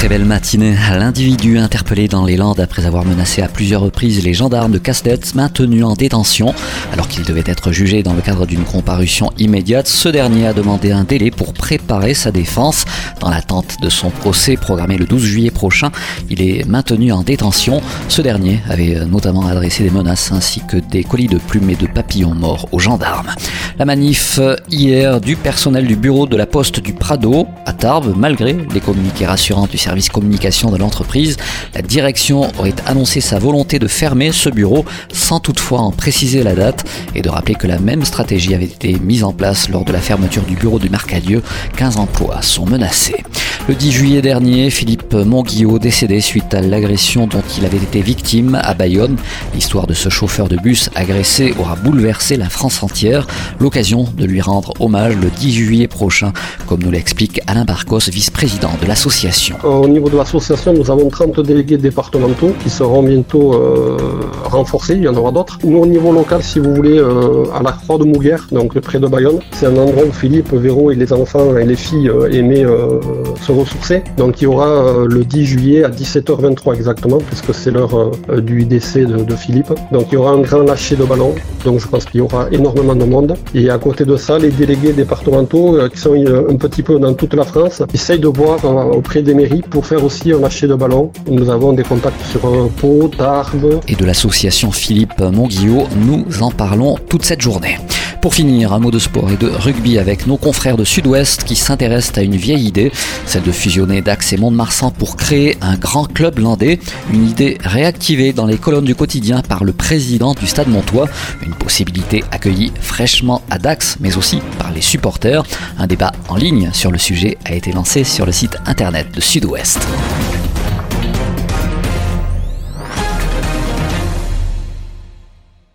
Très belle matinée. L'individu interpellé dans les Landes après avoir menacé à plusieurs reprises les gendarmes de Casse-Tête maintenu en détention alors qu'il devait être jugé dans le cadre d'une comparution immédiate. Ce dernier a demandé un délai pour préparer sa défense. Dans l'attente de son procès programmé le 12 juillet prochain, il est maintenu en détention. Ce dernier avait notamment adressé des menaces ainsi que des colis de plumes et de papillons morts aux gendarmes. La manif hier du personnel du bureau de la poste du Prado à Tarbes, malgré les communiqués rassurants du service communication de l'entreprise, la direction aurait annoncé sa volonté de fermer ce bureau sans toutefois en préciser la date et de rappeler que la même stratégie avait été mise en place lors de la fermeture du bureau du Marcadieu. 15 emplois sont menacés. Le 10 juillet dernier, Philippe Monguillot décédé suite à l'agression dont il avait été victime à Bayonne. L'histoire de ce chauffeur de bus agressé aura bouleversé la France entière. L'occasion de lui rendre hommage le 10 juillet prochain, comme nous l'explique Alain Barcos, vice-président de l'association. Au niveau de l'association, nous avons 30 délégués départementaux qui seront bientôt euh, renforcés, il y en aura d'autres. Nous, au niveau local, si vous voulez, euh, à la Croix de Mouguère, donc près de Bayonne, c'est un endroit où Philippe, Véro et les enfants et les filles euh, aimaient se ressourcer. Donc il y aura le 10 juillet à 17h23 exactement, puisque c'est l'heure du décès de, Philippe. Donc il y aura un grand lâcher de ballon, donc je pense qu'il y aura énormément de monde. Et à côté de ça, les délégués départementaux, qui sont un petit peu dans toute la France, essayent de voir auprès des mairies pour faire aussi un lâcher de ballon. Nous avons des contacts sur Pau, Tarbes. Et de Philippe Monguillot, nous en parlons toute cette journée. Pour finir, un mot de sport et de rugby avec nos confrères de Sud-Ouest qui s'intéressent à une vieille idée, celle de fusionner Dax et Mont-de-Marsan pour créer un grand club landais. Une idée réactivée dans les colonnes du quotidien par le président du Stade Montois. Une possibilité accueillie fraîchement à Dax, mais aussi par les supporters. Un débat en ligne sur le sujet a été lancé sur le site internet de Sud-Ouest.